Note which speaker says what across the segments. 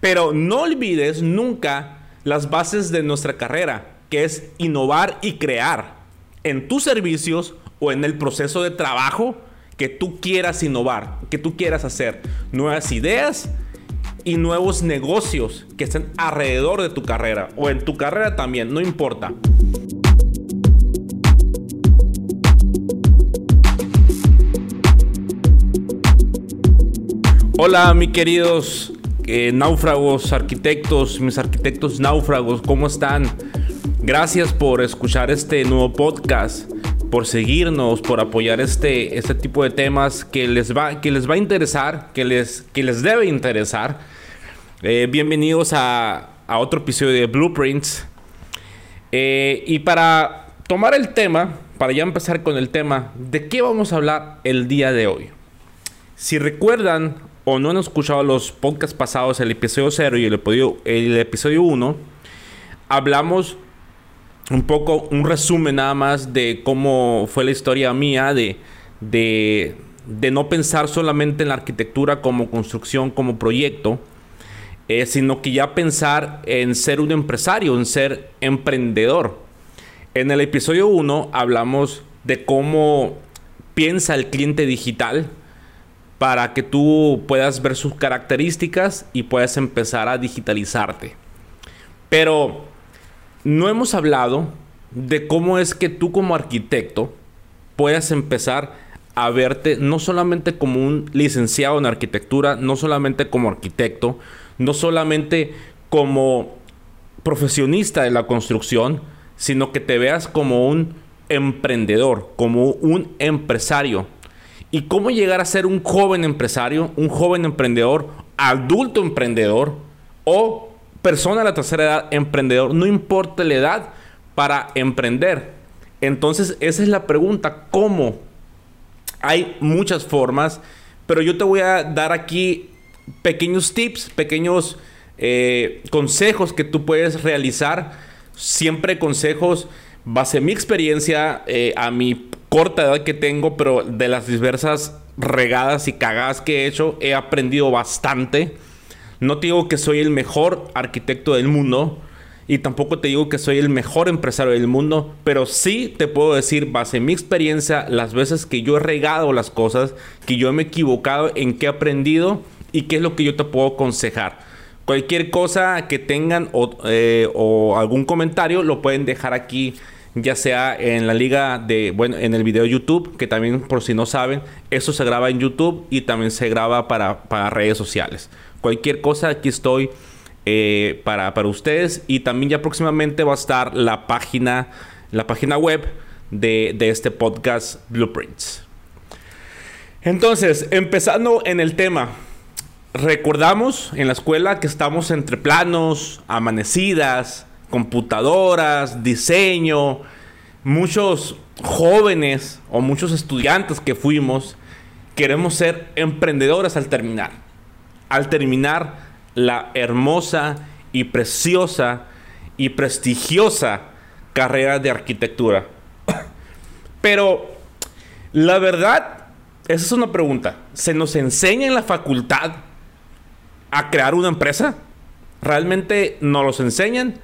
Speaker 1: Pero no olvides nunca las bases de nuestra carrera, que es innovar y crear en tus servicios o en el proceso de trabajo que tú quieras innovar, que tú quieras hacer nuevas ideas y nuevos negocios que estén alrededor de tu carrera o en tu carrera también, no importa. Hola, mis queridos eh, náufragos, arquitectos, mis arquitectos náufragos, ¿cómo están? Gracias por escuchar este nuevo podcast, por seguirnos, por apoyar este, este tipo de temas que les va, que les va a interesar, que les, que les debe interesar. Eh, bienvenidos a, a, otro episodio de Blueprints. Eh, y para tomar el tema, para ya empezar con el tema, ¿de qué vamos a hablar el día de hoy? Si recuerdan, o no han escuchado los podcasts pasados, el episodio 0 y el episodio, el episodio 1, hablamos un poco, un resumen nada más de cómo fue la historia mía de, de, de no pensar solamente en la arquitectura como construcción, como proyecto, eh, sino que ya pensar en ser un empresario, en ser emprendedor. En el episodio 1 hablamos de cómo piensa el cliente digital, para que tú puedas ver sus características y puedas empezar a digitalizarte. Pero no hemos hablado de cómo es que tú como arquitecto puedas empezar a verte no solamente como un licenciado en arquitectura, no solamente como arquitecto, no solamente como profesionista de la construcción, sino que te veas como un emprendedor, como un empresario y cómo llegar a ser un joven empresario, un joven emprendedor, adulto emprendedor o persona de la tercera edad emprendedor, no importa la edad para emprender. Entonces esa es la pregunta, ¿cómo? Hay muchas formas, pero yo te voy a dar aquí pequeños tips, pequeños eh, consejos que tú puedes realizar, siempre consejos base mi experiencia, eh, a mi corta edad que tengo, pero de las diversas regadas y cagadas que he hecho, he aprendido bastante. No te digo que soy el mejor arquitecto del mundo y tampoco te digo que soy el mejor empresario del mundo, pero sí te puedo decir, base en mi experiencia, las veces que yo he regado las cosas, que yo me he equivocado, en qué he aprendido y qué es lo que yo te puedo aconsejar. Cualquier cosa que tengan o, eh, o algún comentario lo pueden dejar aquí ya sea en la liga de, bueno, en el video YouTube, que también por si no saben, eso se graba en YouTube y también se graba para, para redes sociales. Cualquier cosa, aquí estoy eh, para, para ustedes y también ya próximamente va a estar la página, la página web de, de este podcast Blueprints. Entonces, empezando en el tema, recordamos en la escuela que estamos entre planos, amanecidas, computadoras, diseño. Muchos jóvenes o muchos estudiantes que fuimos queremos ser emprendedores al terminar. Al terminar la hermosa y preciosa y prestigiosa carrera de arquitectura. Pero la verdad, esa es una pregunta. ¿Se nos enseña en la facultad a crear una empresa? ¿Realmente nos los enseñan?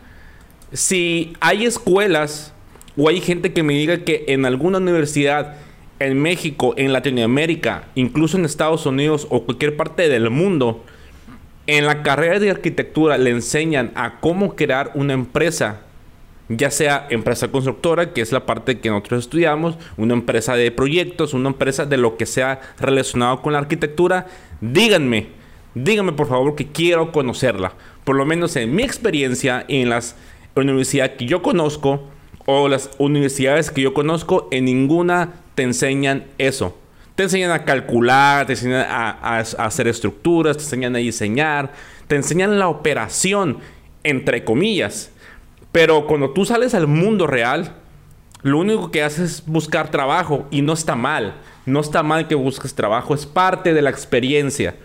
Speaker 1: Si hay escuelas o hay gente que me diga que en alguna universidad en México, en Latinoamérica, incluso en Estados Unidos o cualquier parte del mundo, en la carrera de arquitectura le enseñan a cómo crear una empresa, ya sea empresa constructora, que es la parte que nosotros estudiamos, una empresa de proyectos, una empresa de lo que sea relacionado con la arquitectura, díganme, díganme por favor que quiero conocerla. Por lo menos en mi experiencia y en las universidad que yo conozco o las universidades que yo conozco, en ninguna te enseñan eso. Te enseñan a calcular, te enseñan a, hacer estructuras, te enseñan a diseñar, te enseñan la operación, entre comillas. Pero cuando tú sales al mundo real, lo único que haces es buscar trabajo y no está mal. No está mal que busques trabajo, es parte de la experiencia.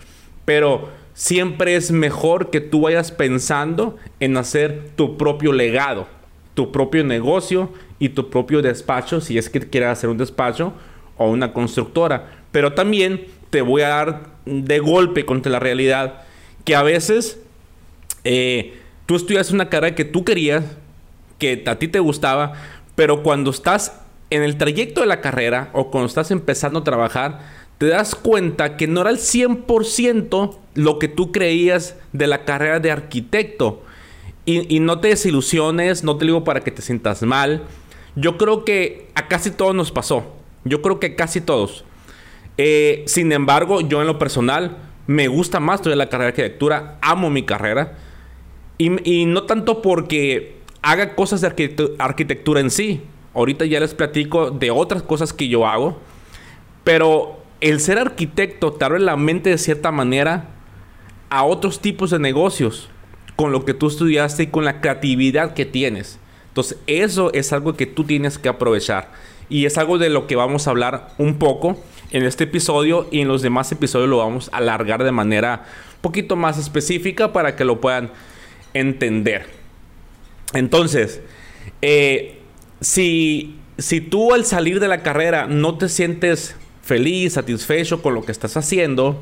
Speaker 1: Pero siempre es mejor que tú vayas pensando en hacer tu propio legado, tu propio negocio y tu propio despacho, si es que quieres hacer un despacho o una constructora. Pero también te voy a dar de golpe contra la realidad que a veces eh, tú estudias una carrera que tú querías, que a ti te gustaba, pero cuando estás en el trayecto de la carrera o cuando estás empezando a trabajar, te das cuenta que no era el 100% lo que tú creías de la carrera de arquitecto. Y, no te desilusiones, no te digo para que te sientas mal. Yo creo que a casi todos nos pasó. Yo creo que casi todos. Eh, sin embargo, yo en lo personal me gusta más estudiar la carrera de arquitectura. Amo mi carrera. Y, no tanto porque haga cosas de arquitectura en sí. Ahorita ya les platico de otras cosas que yo hago. Pero el ser arquitecto te abre la mente de cierta manera a otros tipos de negocios con lo que tú estudiaste y con la creatividad que tienes. Entonces, eso es algo que tú tienes que aprovechar. Y es algo de lo que vamos a hablar un poco en este episodio y en los demás episodios lo vamos a alargar de manera un poquito más específica para que lo puedan entender. Entonces, eh, si, si tú al salir de la carrera no te sientes feliz, satisfecho con lo que estás haciendo,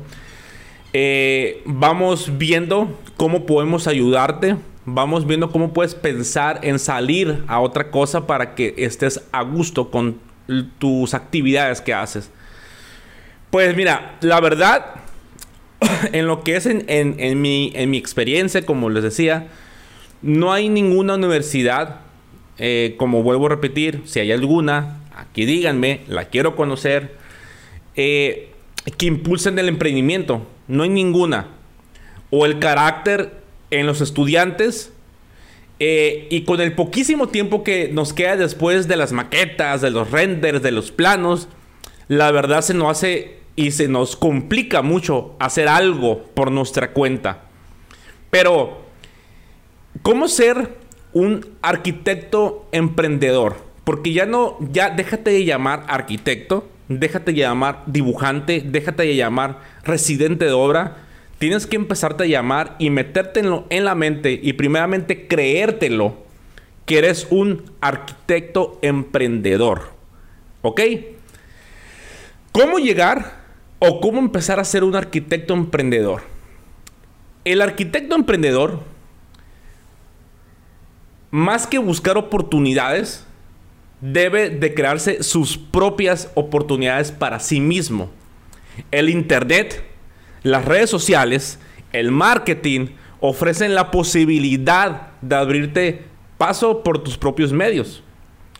Speaker 1: eh, vamos viendo cómo podemos ayudarte. Vamos viendo cómo puedes pensar en salir a otra cosa para que estés a gusto con tus actividades que haces. Pues mira, la verdad, en lo que es en, mi, en mi experiencia, como les decía, no hay ninguna universidad, eh, como vuelvo a repetir, si hay alguna, aquí díganme, la quiero conocer, eh, que impulsen el emprendimiento. No hay ninguna. O el carácter en los estudiantes. Eh, y con el poquísimo tiempo que nos queda después de las maquetas, de los renders, de los planos, la verdad se nos hace y se nos complica mucho hacer algo por nuestra cuenta. Pero, ¿cómo ser un arquitecto emprendedor? Porque ya no, ya déjate de llamar arquitecto déjate llamar dibujante, déjate llamar residente de obra. Tienes que empezarte a llamar y meterte en la mente y primeramente creértelo que eres un arquitecto emprendedor. ¿Ok? ¿Cómo llegar o cómo empezar a ser un arquitecto emprendedor? El arquitecto emprendedor, más que buscar oportunidades, debe de crearse sus propias oportunidades para sí mismo. El Internet, las redes sociales, el marketing ofrecen la posibilidad de abrirte paso por tus propios medios.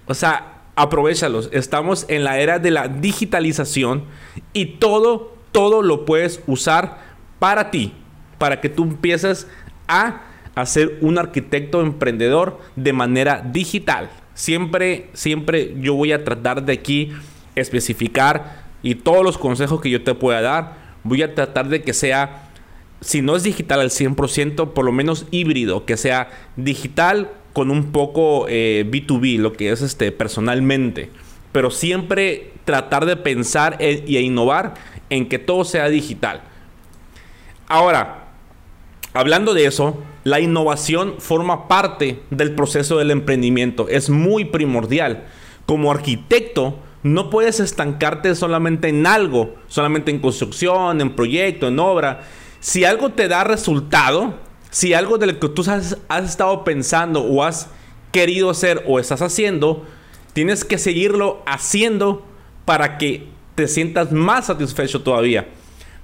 Speaker 1: O sea, aprovechalos. Estamos en la era de la digitalización y todo, todo lo puedes usar para ti, para que tú empieces a hacer un arquitecto emprendedor de manera digital. Siempre, siempre yo voy a tratar de aquí especificar y todos los consejos que yo te pueda dar, voy a tratar de que sea, si no es digital al 100%, por lo menos híbrido, que sea digital con un poco B2B, eh, lo que es este personalmente. Pero siempre tratar de pensar y innovar en que todo sea digital. Ahora, hablando de eso, la innovación forma parte del proceso del emprendimiento, es muy primordial. Como arquitecto, no puedes estancarte solamente en algo, solamente en construcción, en proyecto, en obra. Si algo te da resultado, si algo de lo que tú has, has estado pensando o has querido hacer o estás haciendo, tienes que seguirlo haciendo para que te sientas más satisfecho todavía.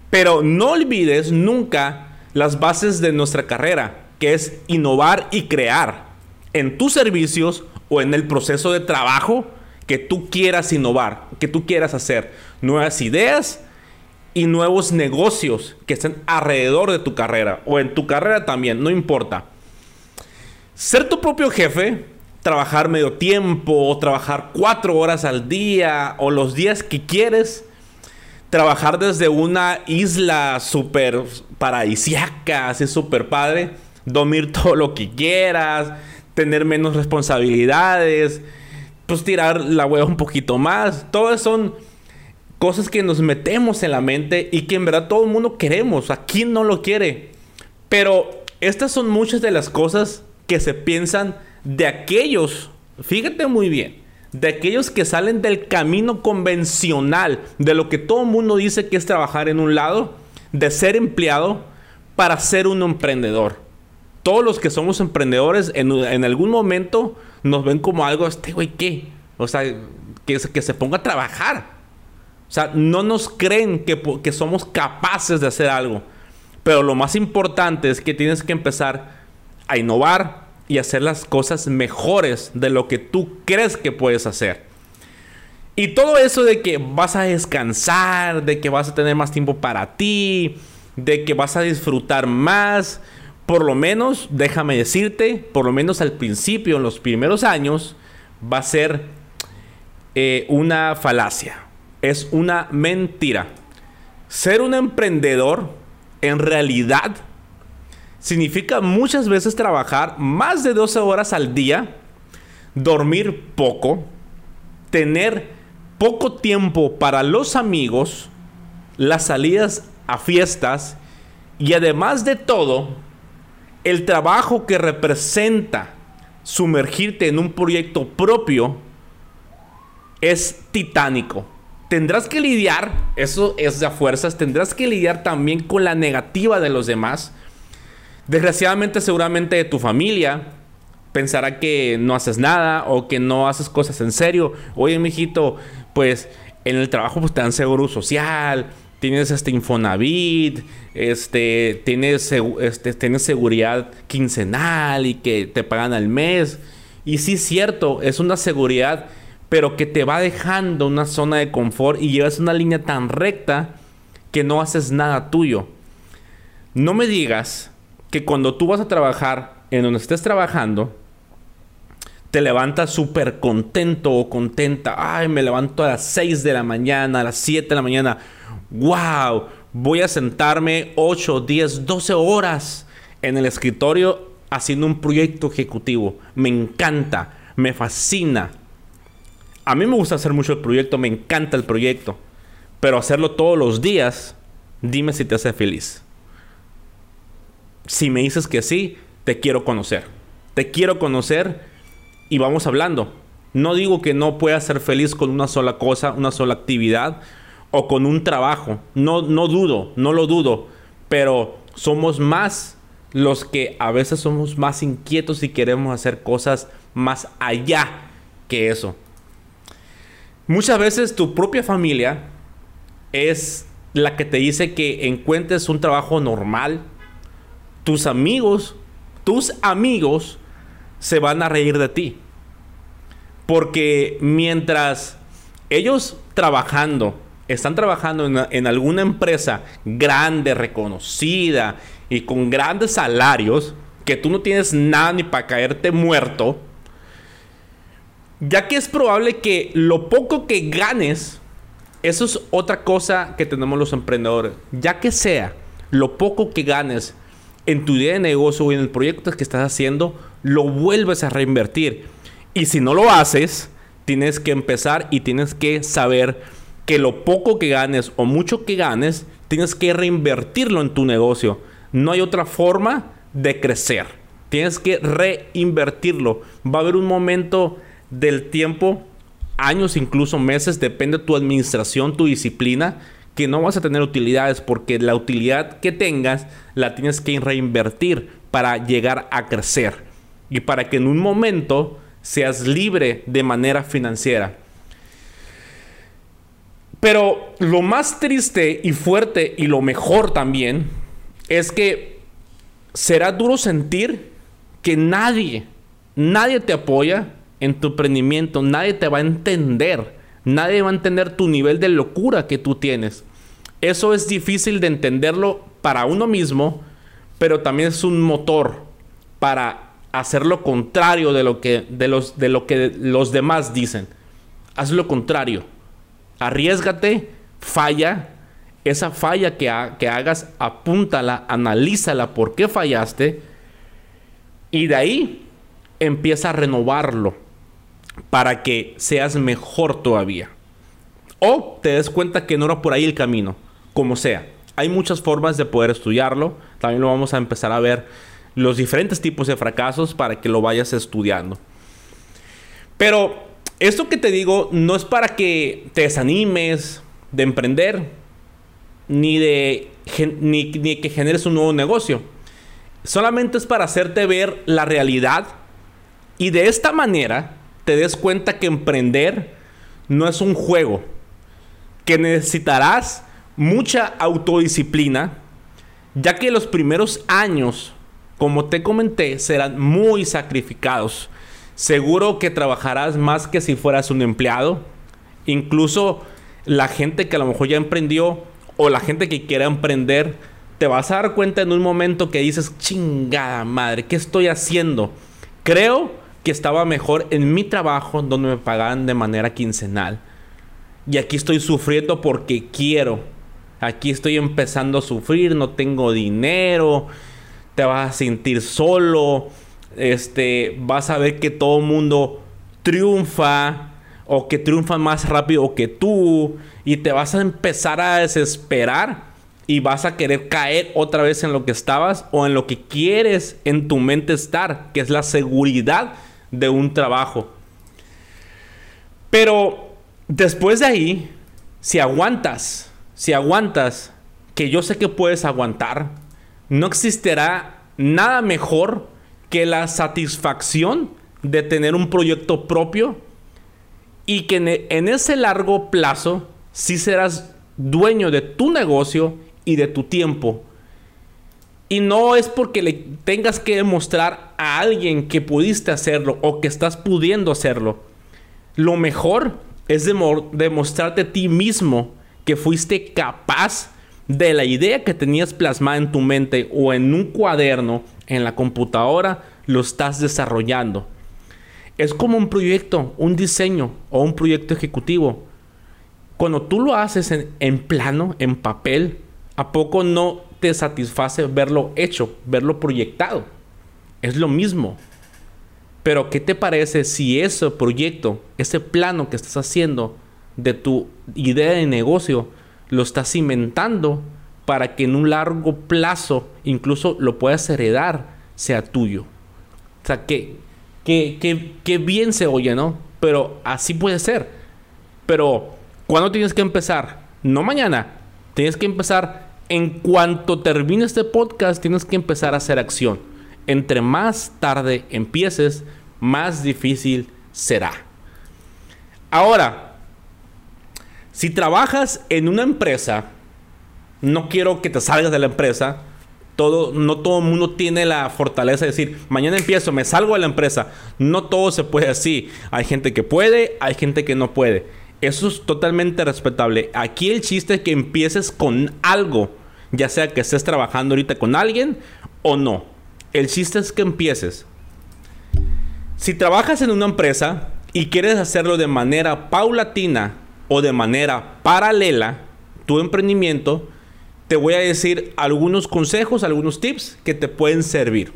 Speaker 1: Pero no olvides nunca las bases de nuestra carrera que es innovar y crear en tus servicios o en el proceso de trabajo que tú quieras innovar, que tú quieras hacer nuevas ideas y nuevos negocios que estén alrededor de tu carrera o en tu carrera también, no importa. Ser tu propio jefe, trabajar medio tiempo o trabajar cuatro horas al día o los días que quieres, trabajar desde una isla súper paradisiaca, así súper padre dormir todo lo que quieras, tener menos responsabilidades, pues tirar la hueva un poquito más. Todas son cosas que nos metemos en la mente y que en verdad todo el mundo queremos. ¿A quién no lo quiere? Pero estas son muchas de las cosas que se piensan de aquellos, fíjate muy bien, de aquellos que salen del camino convencional, de lo que todo el mundo dice que es trabajar en un lado, de ser empleado para ser un emprendedor. Todos los que somos emprendedores en, algún momento nos ven como algo, este güey, ¿qué? O sea, que, que se ponga a trabajar. O sea, no nos creen que, que somos capaces de hacer algo. Pero lo más importante es que tienes que empezar a innovar y hacer las cosas mejores de lo que tú crees que puedes hacer. Y todo eso de que vas a descansar, de que vas a tener más tiempo para ti, de que vas a disfrutar más, por lo menos, déjame decirte, por lo menos al principio, en los primeros años, va a ser eh, una falacia. Es una mentira. Ser un emprendedor, en realidad, significa muchas veces trabajar más de 12 horas al día, dormir poco, tener poco tiempo para los amigos, las salidas a fiestas y además de todo, el trabajo que representa sumergirte en un proyecto propio es titánico. Tendrás que lidiar, eso es de fuerzas, tendrás que lidiar también con la negativa de los demás. Desgraciadamente, seguramente de tu familia pensará que no haces nada o que no haces cosas en serio. Oye, mijito, pues en el trabajo pues, te dan seguro social, tienes este Infonavit, este, tienes, este, tienes seguridad quincenal y que te pagan al mes. Y sí cierto, es una seguridad, pero que te va dejando una zona de confort y llevas una línea tan recta que no haces nada tuyo. No me digas que cuando tú vas a trabajar en donde estés trabajando, te levantas súper contento o contenta. Ay, me levanto a las 6 de la mañana, a las 7 de la mañana wow, voy a sentarme 8, 10, 12 horas en el escritorio haciendo un proyecto ejecutivo. Me encanta, me fascina. A mí me gusta hacer mucho el proyecto, me encanta el proyecto. Pero hacerlo todos los días, dime si te hace feliz. Si me dices que sí, te quiero conocer. Te quiero conocer y vamos hablando. No digo que no puedas ser feliz con una sola cosa, una sola actividad, o con un trabajo. No, no dudo, no lo dudo, pero somos más los que a veces somos más inquietos y queremos hacer cosas más allá que eso. Muchas veces tu propia familia es la que te dice que encuentres un trabajo normal. Tus amigos, tus amigos se van a reír de ti. Porque mientras ellos trabajando están trabajando en, alguna empresa grande, reconocida y con grandes salarios, que tú no tienes nada ni para caerte muerto, ya que es probable que lo poco que ganes, eso es otra cosa que tenemos los emprendedores, ya que sea lo poco que ganes en tu idea de negocio o en el proyecto que estás haciendo, lo vuelves a reinvertir. Y si no lo haces, tienes que empezar y tienes que saber que lo poco que ganes o mucho que ganes, tienes que reinvertirlo en tu negocio. No hay otra forma de crecer. Tienes que reinvertirlo. Va a haber un momento del tiempo, años, incluso meses, depende de tu administración, tu disciplina, que no vas a tener utilidades porque la utilidad que tengas la tienes que reinvertir para llegar a crecer y para que en un momento seas libre de manera financiera. Pero lo más triste y fuerte y lo mejor también es que será duro sentir que nadie, nadie te apoya en tu emprendimiento, nadie te va a entender, nadie va a entender tu nivel de locura que tú tienes. Eso es difícil de entenderlo para uno mismo, pero también es un motor para hacer lo contrario de lo que, de los, de lo que los demás dicen. Haz lo contrario Arriesgate, falla. Esa falla que, hagas, apúntala, analízala por qué fallaste. Y de ahí empieza a renovarlo para que seas mejor todavía. O te des cuenta que no era por ahí el camino, como sea. Hay muchas formas de poder estudiarlo. También lo vamos a empezar a ver los diferentes tipos de fracasos para que lo vayas estudiando. Pero esto que te digo no es para que te desanimes de emprender, ni de ni, que generes un nuevo negocio. solamente es para hacerte ver la realidad y de esta manera te des cuenta que emprender no es un juego, que necesitarás mucha autodisciplina, ya que los primeros años, como te comenté, serán muy sacrificados. Seguro que trabajarás más que si fueras un empleado. Incluso la gente que a lo mejor ya emprendió o la gente que quiera emprender, te vas a dar cuenta en un momento que dices, chingada madre, ¿qué estoy haciendo? Creo que estaba mejor en mi trabajo donde me pagaban de manera quincenal. Y aquí estoy sufriendo porque quiero. Aquí estoy empezando a sufrir, no tengo dinero, te vas a sentir solo, este, vas a ver que todo mundo triunfa o que triunfa más rápido que tú y te vas a empezar a desesperar y vas a querer caer otra vez en lo que estabas o en lo que quieres en tu mente estar, que es la seguridad de un trabajo. Pero después de ahí, si aguantas, si aguantas, que yo sé que puedes aguantar, no existirá nada mejor que la satisfacción de tener un proyecto propio y que en, ese largo plazo sí serás dueño de tu negocio y de tu tiempo. Y no es porque le tengas que demostrar a alguien que pudiste hacerlo o que estás pudiendo hacerlo. Lo mejor es demostrarte a ti mismo que fuiste capaz de la idea que tenías plasmada en tu mente o en un cuaderno, en la computadora, lo estás desarrollando. Es como un proyecto, un diseño o un proyecto ejecutivo. Cuando tú lo haces en, en plano, en papel, ¿a poco no te satisface verlo hecho, verlo proyectado? Es lo mismo. Pero ¿qué te parece si ese proyecto, ese plano que estás haciendo de tu idea de negocio, lo estás inventando para que en un largo plazo incluso lo puedas heredar, sea tuyo? O sea, que, que, que bien se oye, ¿no? Pero así puede ser. Pero, ¿cuándo tienes que empezar? No mañana. Tienes que empezar en cuanto termine este podcast, tienes que empezar a hacer acción. Entre más tarde empieces, más difícil será. Ahora, si trabajas en una empresa, no quiero que te salgas de la empresa. Todo, no todo el mundo tiene la fortaleza de decir, mañana empiezo, me salgo de la empresa. No todo se puede así. Hay gente que puede, hay gente que no puede. Eso es totalmente respetable. Aquí el chiste es que empieces con algo, ya sea que estés trabajando ahorita con alguien o no. El chiste es que empieces. Si trabajas en una empresa y quieres hacerlo de manera paulatina, o de manera paralela tu emprendimiento, te voy a decir algunos consejos, algunos tips que te pueden servir.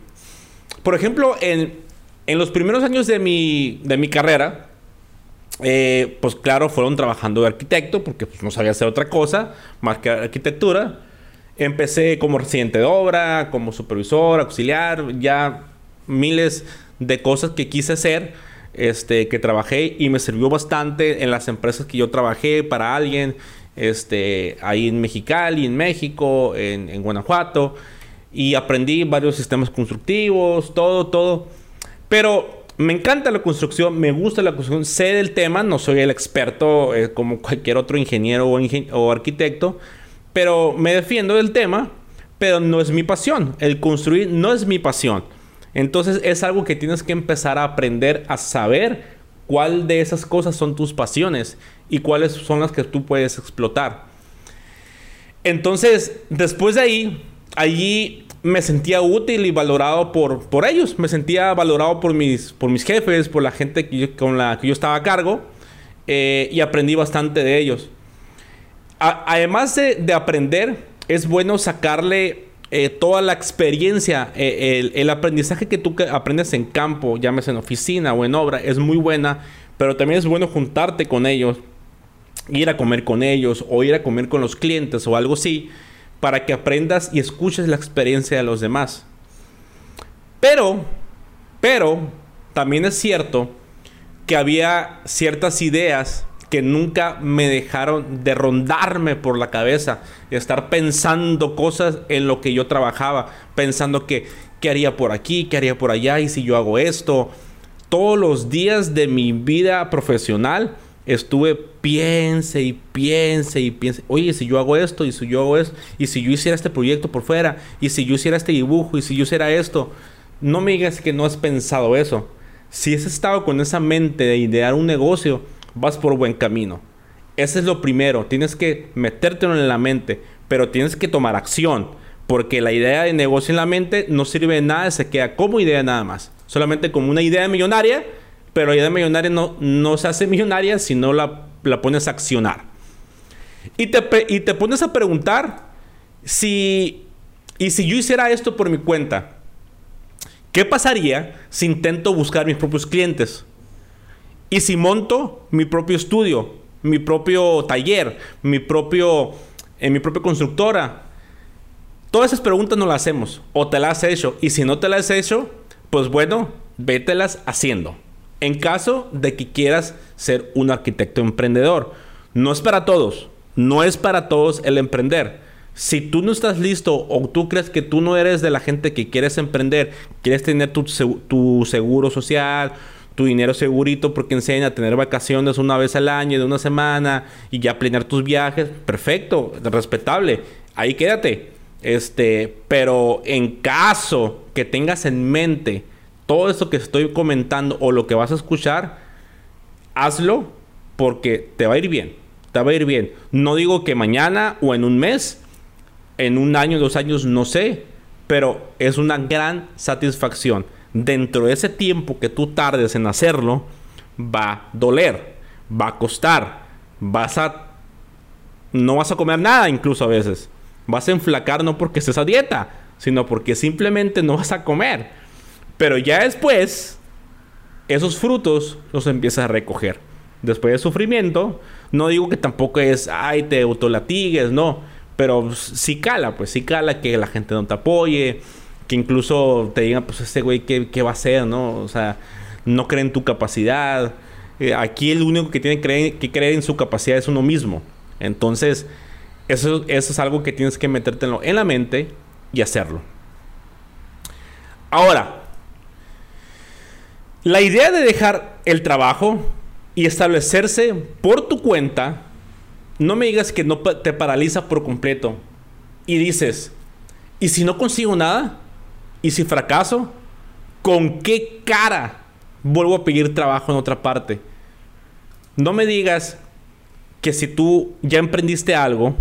Speaker 1: Por ejemplo, en, los primeros años de mi, de mi carrera, eh, pues claro, fueron trabajando de arquitecto porque pues, no sabía hacer otra cosa más que arquitectura. Empecé como residente de obra, como supervisor, auxiliar, ya miles de cosas que quise hacer este, que trabajé y me sirvió bastante en las empresas que yo trabajé para alguien, este, ahí en Mexicali, en México, en, en Guanajuato, y aprendí varios sistemas constructivos, todo, todo. Pero me encanta la construcción, me gusta la construcción, sé del tema, no soy el experto eh, como cualquier otro ingeniero o, o, arquitecto, pero me defiendo del tema, pero no es mi pasión. El construir no es mi pasión. Entonces es algo que tienes que empezar a aprender a saber cuál de esas cosas son tus pasiones y cuáles son las que tú puedes explotar. Entonces, después de ahí, allí me sentía útil y valorado por, por ellos. Me sentía valorado por mis, por mis jefes, por la gente con la que yo estaba a cargo. Eh, y aprendí bastante de ellos. además de, de aprender, es bueno sacarle eh, toda la experiencia, eh, el, aprendizaje que tú aprendes en campo, llámese en oficina o en obra, es muy buena, pero también es bueno juntarte con ellos, ir a comer con ellos o ir a comer con los clientes o algo así, para que aprendas y escuches la experiencia de los demás. Pero, pero, también es cierto que había ciertas ideas que nunca me dejaron de rondarme por la cabeza, de estar pensando cosas en lo que yo trabajaba, pensando que ¿qué haría por aquí? ¿Qué haría por allá? ¿Y si yo hago esto? Todos los días de mi vida profesional estuve piense y piense y piense, oye, si yo hago esto, y si yo hago esto, y si yo hiciera este proyecto por fuera, y si yo hiciera este dibujo, y si yo hiciera esto, no me digas que no has pensado eso. Si has estado con esa mente de idear un negocio, vas por buen camino. Ese es lo primero, tienes que metértelo en la mente, pero tienes que tomar acción, porque la idea de negocio en la mente no sirve de nada, se queda como idea nada más, solamente como una idea millonaria pero la idea millonaria no, no se hace millonaria si no la, la pones a accionar. Y te, y te pones a preguntar si, y si yo hiciera esto por mi cuenta, ¿qué pasaría si intento buscar mis propios clientes? Y si monto mi propio estudio, mi propio taller, mi propio, en mi propia constructora. Todas esas preguntas no las hacemos. O te las has hecho. Y si no te las has hecho, pues bueno, vételas haciendo en caso de que quieras ser un arquitecto emprendedor. No es para todos, no es para todos el emprender. Si tú no estás listo o tú crees que tú no eres de la gente que quieres emprender, quieres tener tu, seguro social, tu dinero segurito porque enseña a tener vacaciones una vez al año de una semana y ya planear tus viajes, perfecto, respetable, ahí quédate. Este, pero en caso que tengas en mente todo esto que estoy comentando o lo que vas a escuchar, hazlo porque te va a ir bien. Te va a ir bien. No digo que mañana o en un mes, en un año, dos años, no sé, pero es una gran satisfacción. Dentro de ese tiempo que tú tardes en hacerlo, va a doler, va a costar, vas a... No vas a comer nada incluso a veces. Vas a enflacar no porque estés a dieta, sino porque simplemente no vas a comer. Pero ya después, esos frutos los empiezas a recoger. Después de sufrimiento, no digo que tampoco es, ay, te autolatigues, no. Pero sí cala, pues sí cala que la gente no te apoye, que incluso te digan, pues este güey, ¿qué, va a hacer, no? O sea, no cree en tu capacidad. Eh, aquí el único que tiene que creer, en su capacidad es uno mismo. Entonces, eso, eso es algo que tienes que metértelo en la mente y hacerlo. Ahora, la idea de dejar el trabajo y establecerse por tu cuenta, no me digas que no te paraliza por completo. Y dices, ¿y si no consigo nada? ¿Y si fracaso? ¿Con qué cara vuelvo a pedir trabajo en otra parte? No me digas que si tú ya emprendiste algo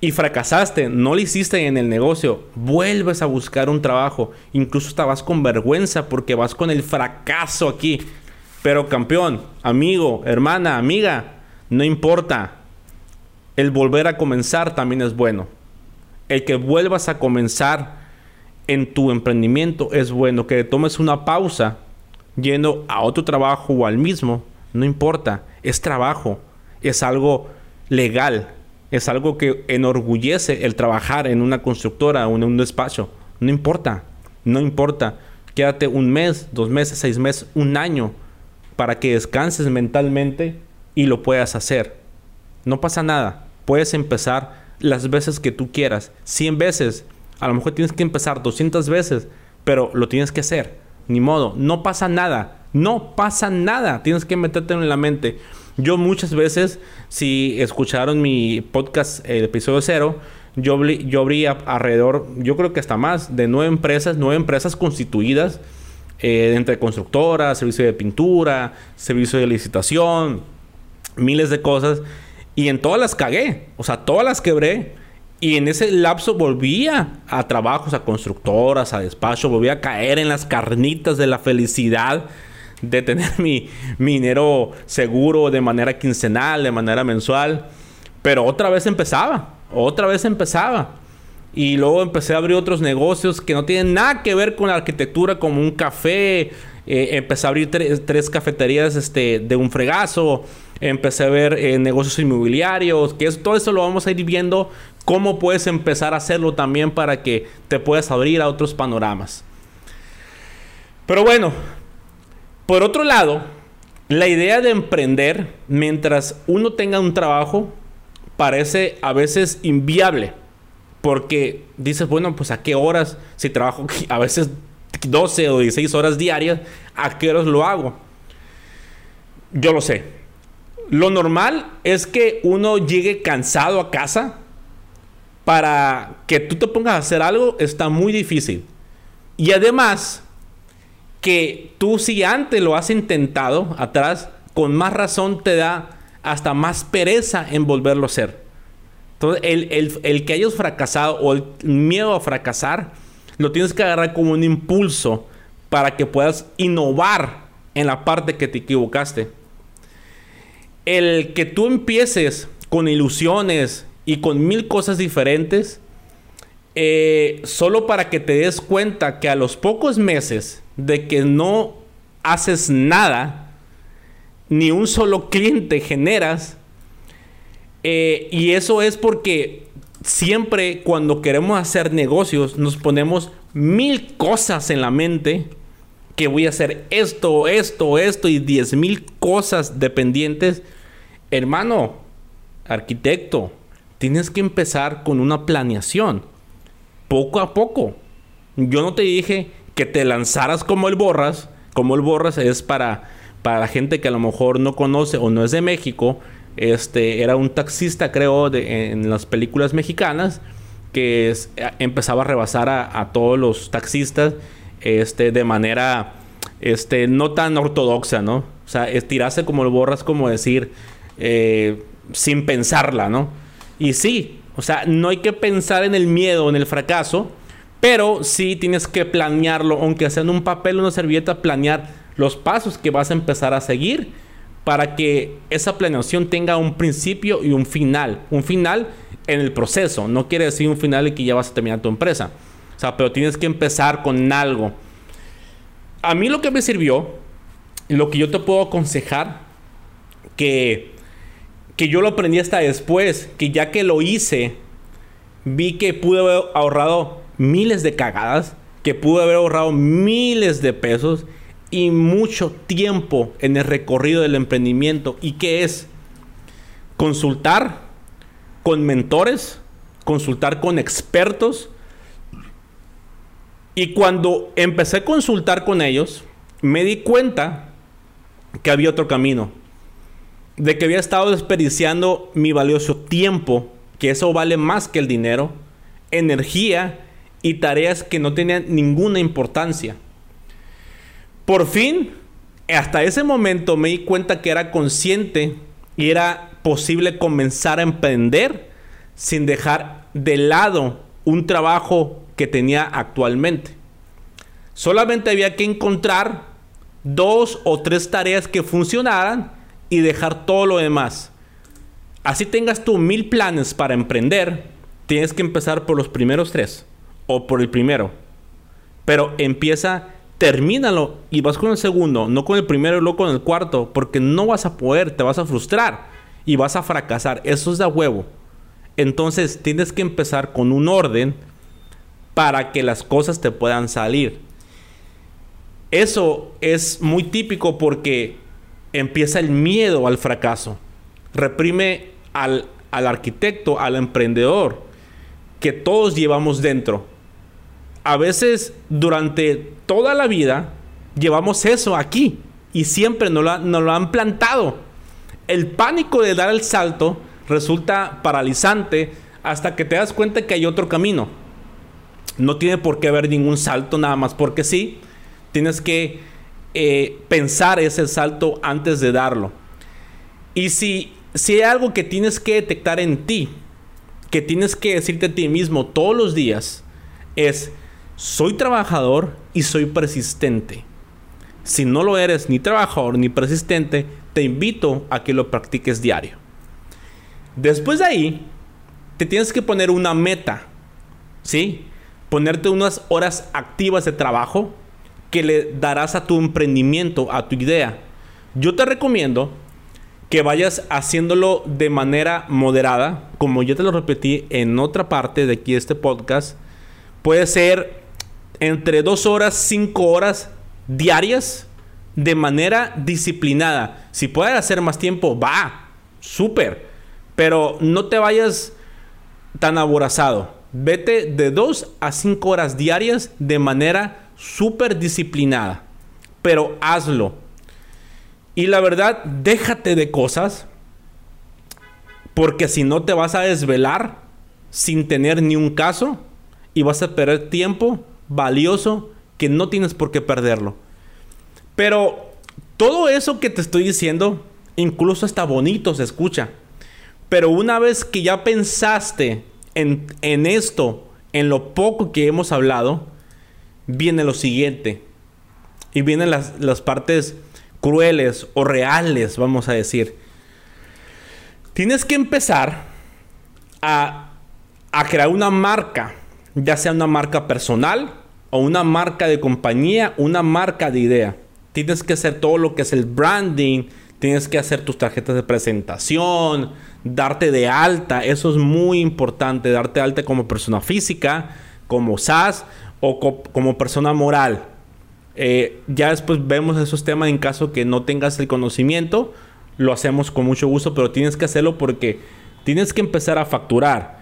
Speaker 1: y fracasaste, no lo hiciste en el negocio, vuelves a buscar un trabajo, incluso estabas con vergüenza porque vas con el fracaso aquí. Pero campeón, amigo, hermana, amiga, no importa. El volver a comenzar también es bueno. El que vuelvas a comenzar en tu emprendimiento es bueno. Que tomes una pausa yendo a otro trabajo o al mismo, no importa. Es trabajo, es algo legal, es algo que enorgullece el trabajar en una constructora o en un despacho. No importa, no importa. Quédate un mes, dos meses, seis meses, un año para que descanses mentalmente y lo puedas hacer. No pasa nada. Puedes empezar las veces que tú quieras. 100 veces. A lo mejor tienes que empezar 200 veces, pero lo tienes que hacer. Ni modo. No pasa nada. No pasa nada. Tienes que meterte en la mente. Yo muchas veces, si escucharon mi podcast, el episodio cero, yo, yo abrí alrededor, yo creo que hasta más, de nueve empresas, nueve empresas constituidas, eh, entre constructoras, servicio de pintura, servicio de licitación, miles de cosas. Y en todas las cagué, o sea, todas las quebré. Y en ese lapso volvía a trabajos, a constructoras, a despacho, volvía a caer en las carnitas de la felicidad de tener mi, dinero seguro de manera quincenal, de manera mensual. Pero otra vez empezaba, otra vez empezaba. Y luego empecé a abrir otros negocios que no tienen nada que ver con la arquitectura, como un café. Eh, empecé a abrir tres cafeterías este, de un fregazo. Empecé a ver eh, negocios inmobiliarios. Que todo eso lo vamos a ir viendo. Cómo puedes empezar a hacerlo también para que te puedas abrir a otros panoramas. Pero bueno, por otro lado, la idea de emprender mientras uno tenga un trabajo parece a veces inviable. Porque dices, bueno, pues a qué horas, si trabajo a veces 12 o 16 horas diarias, ¿a qué horas lo hago? Yo lo sé. Lo normal es que uno llegue cansado a casa. Para que tú te pongas a hacer algo está muy difícil. Y además, que tú si antes lo has intentado atrás, con más razón te da hasta más pereza en volverlo a hacer. Entonces, el, que hayas fracasado o el miedo a fracasar, lo tienes que agarrar como un impulso para que puedas innovar en la parte que te equivocaste. El que tú empieces con ilusiones y con mil cosas diferentes, eh, solo para que te des cuenta que a los pocos meses de que no haces nada, ni un solo cliente generas, eh, y eso es porque siempre cuando queremos hacer negocios nos ponemos mil cosas en la mente, que voy a hacer esto, esto, esto y diez mil cosas dependientes. Hermano, arquitecto, tienes que empezar con una planeación poco a poco. Yo no te dije que te lanzaras como el Borras. Como el Borras es para, para la gente que a lo mejor no conoce o no es de México. Este era un taxista, creo, en las películas mexicanas que empezaba a rebasar a, todos los taxistas este, de manera este, no tan ortodoxa, ¿no? O sea, estirarse como el borras, como decir, eh, sin pensarla, ¿no? Y sí, o sea, no hay que pensar en el miedo, en el fracaso, pero sí tienes que planearlo, aunque sea en un papel, una servilleta, planear los pasos que vas a empezar a seguir para que esa planeación tenga un principio y un final. Un final en el proceso, no quiere decir un final y que ya vas a terminar tu empresa. O sea, pero tienes que empezar con algo. A mí lo que me sirvió, lo que yo te puedo aconsejar, que que yo lo aprendí hasta después, que ya que lo hice, vi que pude haber ahorrado miles de cagadas, que pude haber ahorrado miles de pesos y mucho tiempo en el recorrido del emprendimiento. ¿Y qué es? Consultar con mentores, consultar con expertos. Y cuando empecé a consultar con ellos, me di cuenta que había otro camino de que había estado desperdiciando mi valioso tiempo, que eso vale más que el dinero, energía y tareas que no tenían ninguna importancia. Por fin, hasta ese momento me di cuenta que era consciente y era posible comenzar a emprender sin dejar de lado un trabajo que tenía actualmente. Solamente había que encontrar dos o tres tareas que funcionaran y dejar todo lo demás. Así tengas tú mil planes para emprender, tienes que empezar por los primeros tres o por el primero. Pero empieza, termínalo y vas con el segundo, no con el primero y luego con el cuarto, porque no vas a poder, te vas a frustrar y vas a fracasar. Eso es de huevo. Entonces tienes que empezar con un orden para que las cosas te puedan salir. Eso es muy típico porque empieza el miedo al fracaso. Reprime al, arquitecto, al emprendedor, que todos llevamos dentro. A veces durante toda la vida llevamos eso aquí y siempre nos lo, han plantado. El pánico de dar el salto resulta paralizante hasta que te das cuenta que hay otro camino. No tiene por qué haber ningún salto nada más porque sí. Tienes que eh, pensar ese salto antes de darlo. Y si, si hay algo que tienes que detectar en ti, que tienes que decirte a ti mismo todos los días, es, soy trabajador y soy persistente. Si no lo eres ni trabajador ni persistente, te invito a que lo practiques diario. Después de ahí, te tienes que poner una meta, ¿sí? Ponerte unas horas activas de trabajo que le darás a tu emprendimiento, a tu idea. Yo te recomiendo que vayas haciéndolo de manera moderada, como ya te lo repetí en otra parte de aquí este podcast. Puede ser entre dos horas, cinco horas diarias de manera disciplinada. Si puedes hacer más tiempo, va, súper. Pero no te vayas tan aborazado. Vete de 2 a 5 horas diarias de manera súper disciplinada. Pero hazlo. Y la verdad, déjate de cosas. Porque si no te vas a desvelar sin tener ni un caso. Y vas a perder tiempo valioso que no tienes por qué perderlo. Pero todo eso que te estoy diciendo, incluso está bonito, se escucha. Pero una vez que ya pensaste en, esto, en lo poco que hemos hablado, viene lo siguiente. Y vienen las, las partes crueles o reales, vamos a decir. Tienes que empezar a, a crear una marca, ya sea una marca personal o una marca de compañía, una marca de idea. Tienes que hacer todo lo que es el branding, tienes que hacer tus tarjetas de presentación, darte de alta, eso es muy importante, darte de alta como persona física, como SAS o como persona moral. Eh, ya después vemos esos temas en caso que no tengas el conocimiento, lo hacemos con mucho gusto, pero tienes que hacerlo porque tienes que empezar a facturar,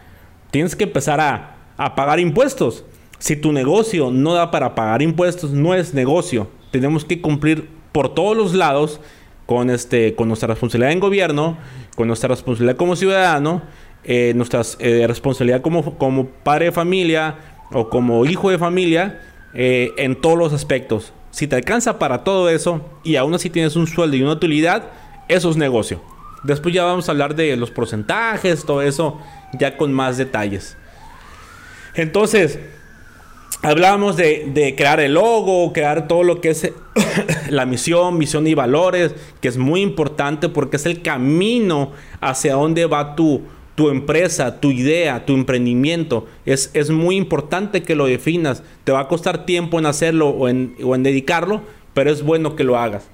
Speaker 1: tienes que empezar a, a pagar impuestos. Si tu negocio no da para pagar impuestos, no es negocio. Tenemos que cumplir por todos los lados con, este, con nuestra responsabilidad en gobierno, con nuestra responsabilidad como ciudadano, eh, nuestra eh, responsabilidad como, como padre de familia o como hijo de familia eh, en todos los aspectos. Si te alcanza para todo eso y aún así tienes un sueldo y una utilidad, eso es negocio. Después ya vamos a hablar de los porcentajes, todo eso, ya con más detalles. Entonces, hablábamos de, crear el logo, crear todo lo que es la misión, misión y valores, que es muy importante porque es el camino hacia dónde va tu, tu empresa, tu idea, tu emprendimiento. Es, es, muy importante que lo definas. Te va a costar tiempo en hacerlo o en, o en dedicarlo, pero es bueno que lo hagas.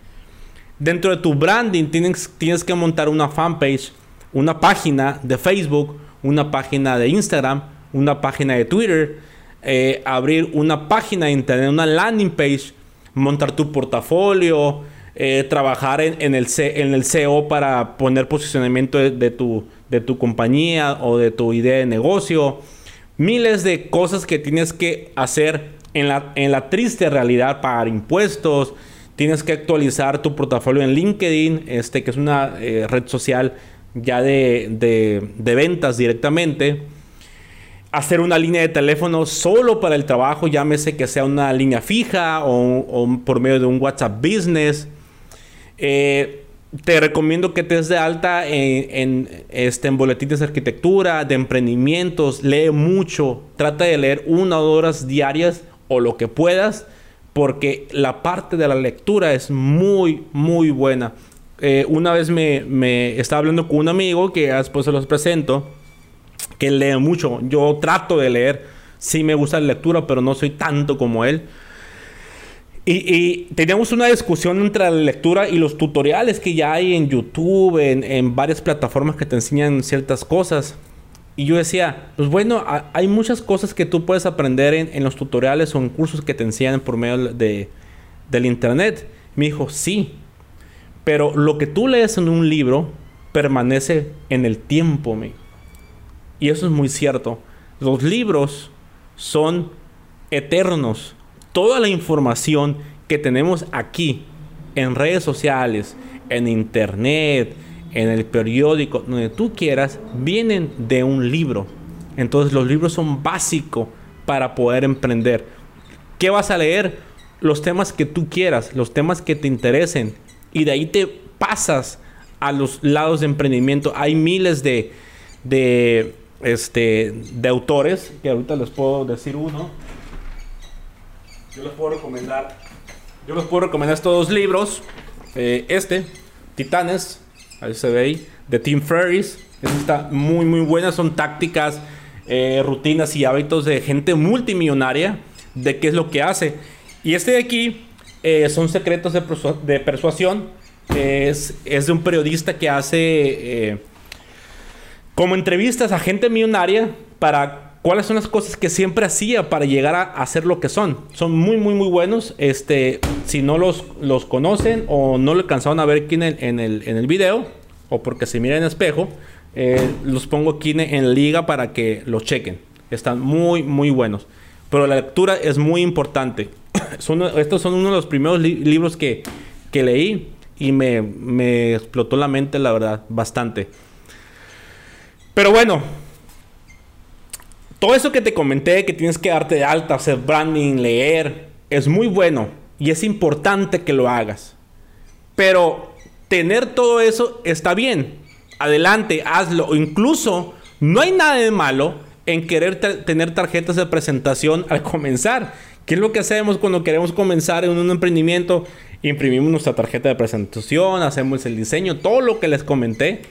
Speaker 1: Dentro de tu branding tienes, tienes que montar una fanpage, una página de Facebook, una página de Instagram, una página de Twitter eh, abrir una página de internet, una landing page, montar tu portafolio, eh, trabajar en, el en el SEO para poner posicionamiento de, tu, de tu compañía o de tu idea de negocio. Miles de cosas que tienes que hacer en la, en la triste realidad, pagar impuestos, tienes que actualizar tu portafolio en LinkedIn, este, que es una eh, red social ya de, de ventas directamente hacer una línea de teléfono solo para el trabajo, llámese que sea una línea fija o, por medio de un WhatsApp Business. Eh, te recomiendo que te des de alta en, este, en boletines de arquitectura, de emprendimientos, lee mucho, trata de leer una o dos horas diarias o lo que puedas, porque la parte de la lectura es muy, muy buena. Eh, una vez me, me estaba hablando con un amigo que después se los presento que lee mucho. Yo trato de leer. Sí me gusta la lectura, pero no soy tanto como él. Y, teníamos una discusión entre la lectura y los tutoriales que ya hay en YouTube, en, varias plataformas que te enseñan ciertas cosas. Y yo decía, pues bueno, hay muchas cosas que tú puedes aprender en, los tutoriales o en cursos que te enseñan por medio de, del internet. Me dijo, sí, pero lo que tú lees en un libro permanece en el tiempo, me y eso es muy cierto. Los libros son eternos. Toda la información que tenemos aquí, en redes sociales, en internet, en el periódico, donde tú quieras, vienen de un libro. Entonces los libros son básicos para poder emprender. ¿Qué vas a leer? Los temas que tú quieras, los temas que te interesen. Y de ahí te pasas a los lados de emprendimiento. Hay miles de, de este, de autores, que ahorita les puedo decir uno. Yo les puedo recomendar, yo les puedo recomendar estos dos libros. Eh, este, Titanes, ahí se ve ahí, de Tim Ferriss. Está muy, muy buena. Son tácticas, eh, rutinas y hábitos de gente multimillonaria, de qué es lo que hace. Y este de aquí eh, son secretos de, de persuasión. Es, es, de un periodista que hace como entrevistas a gente millonaria para cuáles son las cosas que siempre hacía para llegar a hacer lo que son. Son muy, muy, muy buenos. Este, si no los, los conocen o no lo alcanzaron a ver aquí en el, en el, video o porque se miran en espejo, eh, los pongo aquí en, en liga para que los chequen. Están muy, muy buenos. Pero la lectura es muy importante. estos son uno de los primeros libros que, que leí y me, me explotó la mente, la verdad, bastante. Pero bueno, todo eso que te comenté, que tienes que darte de alta, hacer branding, leer, es muy bueno y es importante que lo hagas. Pero tener todo eso está bien. Adelante, hazlo. incluso no hay nada de malo en querer tener tarjetas de presentación al comenzar. ¿Qué es lo que hacemos cuando queremos comenzar en un emprendimiento? Imprimimos nuestra tarjeta de presentación, hacemos el diseño, todo lo que les comenté.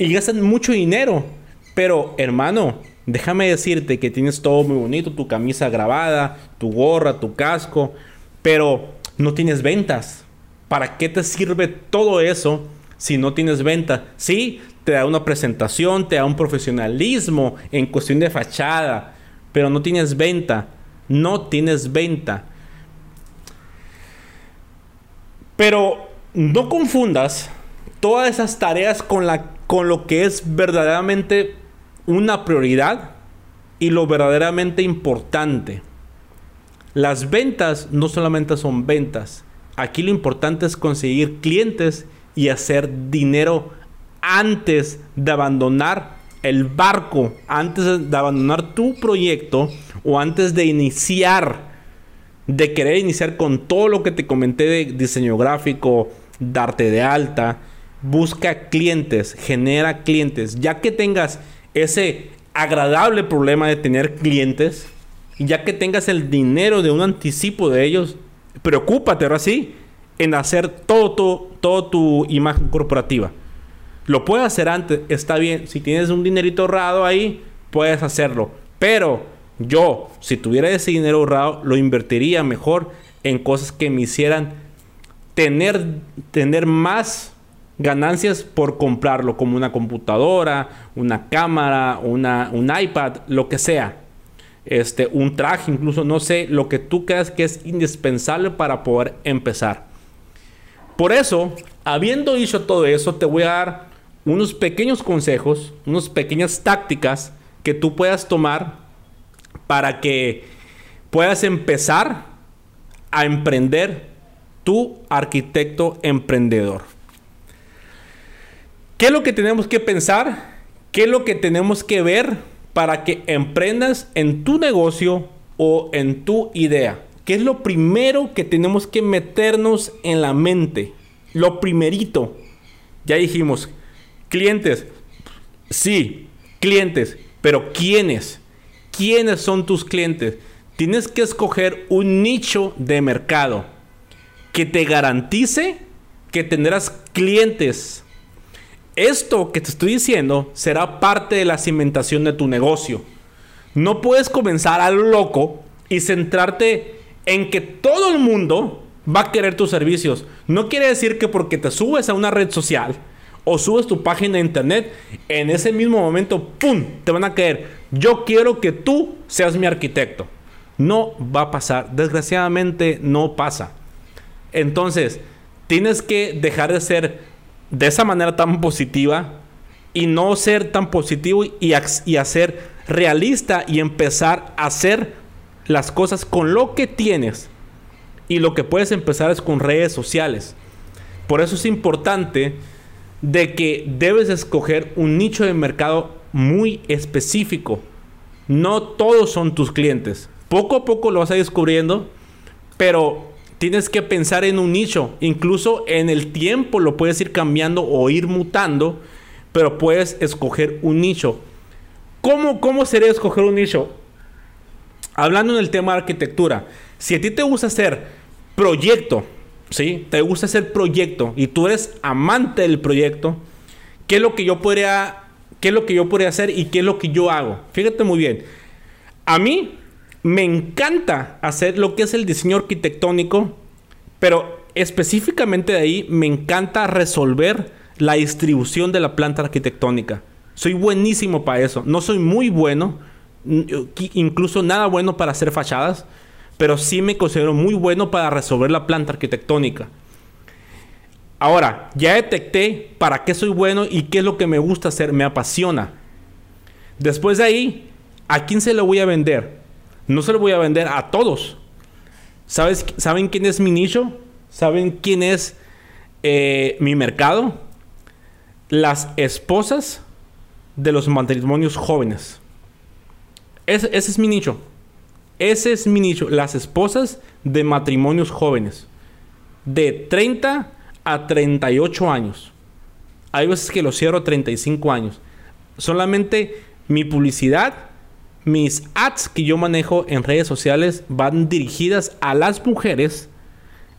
Speaker 1: Y gastan mucho dinero. Pero, hermano, déjame decirte que tienes todo muy bonito, tu camisa grabada, tu gorra, tu casco, pero no tienes ventas. ¿Para qué te sirve todo eso si no tienes venta? Sí, te da una presentación, te da un profesionalismo en cuestión de fachada, pero no tienes venta. No tienes venta. Pero no confundas todas esas tareas con, la, con lo que es verdaderamente una prioridad y lo verdaderamente importante. Las ventas no solamente son ventas. Aquí lo importante es conseguir clientes y hacer dinero antes de abandonar el barco, antes de abandonar tu proyecto o antes de iniciar, de querer iniciar con todo lo que te comenté de diseño gráfico, darte de alta. Busca clientes, genera clientes. Ya que tengas ese agradable problema de tener clientes, y ya que tengas el dinero de un anticipo de ellos, preocúpate ahora sí en hacer todo tu, todo tu imagen corporativa. Lo puedes hacer antes, está bien. Si tienes un dinerito ahorrado ahí, puedes hacerlo. Pero yo, si tuviera ese dinero ahorrado, lo invertiría mejor en cosas que me hicieran tener, tener más ganancias por comprarlo, como una computadora, una cámara, una, un iPad, lo que sea. Este, un traje, incluso no sé, lo que tú creas que es indispensable para poder empezar. Por eso, habiendo dicho todo eso, te voy a dar unos pequeños consejos, unas pequeñas tácticas que tú puedas tomar para que puedas empezar a emprender tu arquitecto emprendedor. ¿Qué es lo que tenemos que pensar? ¿Qué es lo que tenemos que ver para que emprendas en tu negocio o en tu idea? ¿Qué es lo primero que tenemos que meternos en la mente? Lo primerito. Ya dijimos, clientes. Sí, clientes. Pero ¿quiénes? ¿Quiénes son tus clientes? Tienes que escoger un nicho de mercado que te garantice que tendrás clientes esto que te estoy diciendo será parte de la cimentación de tu negocio. No puedes comenzar a lo loco y centrarte en que todo el mundo va a querer tus servicios. No quiere decir que porque te subes a una red social o subes tu página de internet, en ese mismo momento, ¡pum!, te van a caer. Yo quiero que tú seas mi arquitecto. No va a pasar. Desgraciadamente no pasa. Entonces, tienes que dejar de ser de esa manera tan positiva y no ser tan positivo y, y hacer realista y empezar a hacer las cosas con lo que tienes. Y lo que puedes empezar es con redes sociales. Por eso es importante de que debes escoger un nicho de mercado muy específico. No todos son tus clientes. Poco a poco lo vas a ir descubriendo, pero tienes que pensar en un nicho. Incluso en el tiempo lo puedes ir cambiando o ir mutando, pero puedes escoger un nicho. ¿Cómo, cómo sería escoger un nicho? Hablando en el tema de arquitectura, si a ti te gusta hacer proyecto, ¿sí? Te gusta hacer proyecto y tú eres amante del proyecto, ¿qué es lo que yo podría, qué es lo que yo podría hacer y qué es lo que yo hago? Fíjate muy bien. A mí me encanta hacer lo que es el diseño arquitectónico, pero específicamente de ahí me encanta resolver la distribución de la planta arquitectónica. Soy buenísimo para eso. No soy muy bueno, incluso nada bueno para hacer fachadas, pero sí me considero muy bueno para resolver la planta arquitectónica. Ahora, ya detecté para qué soy bueno y qué es lo que me gusta hacer, me apasiona. Después de ahí, ¿A quién se lo voy a vender? No se lo voy a vender a todos. ¿Sabes, ¿Saben quién es mi nicho? ¿Saben quién es eh, mi mercado? Las esposas de los matrimonios jóvenes. ese es mi nicho. Ese es mi nicho. Las esposas de matrimonios jóvenes. De 30 a 38 años. Hay veces que lo cierro a 35 años. Solamente mi publicidad, mis ads que yo manejo en redes sociales van dirigidas a las mujeres,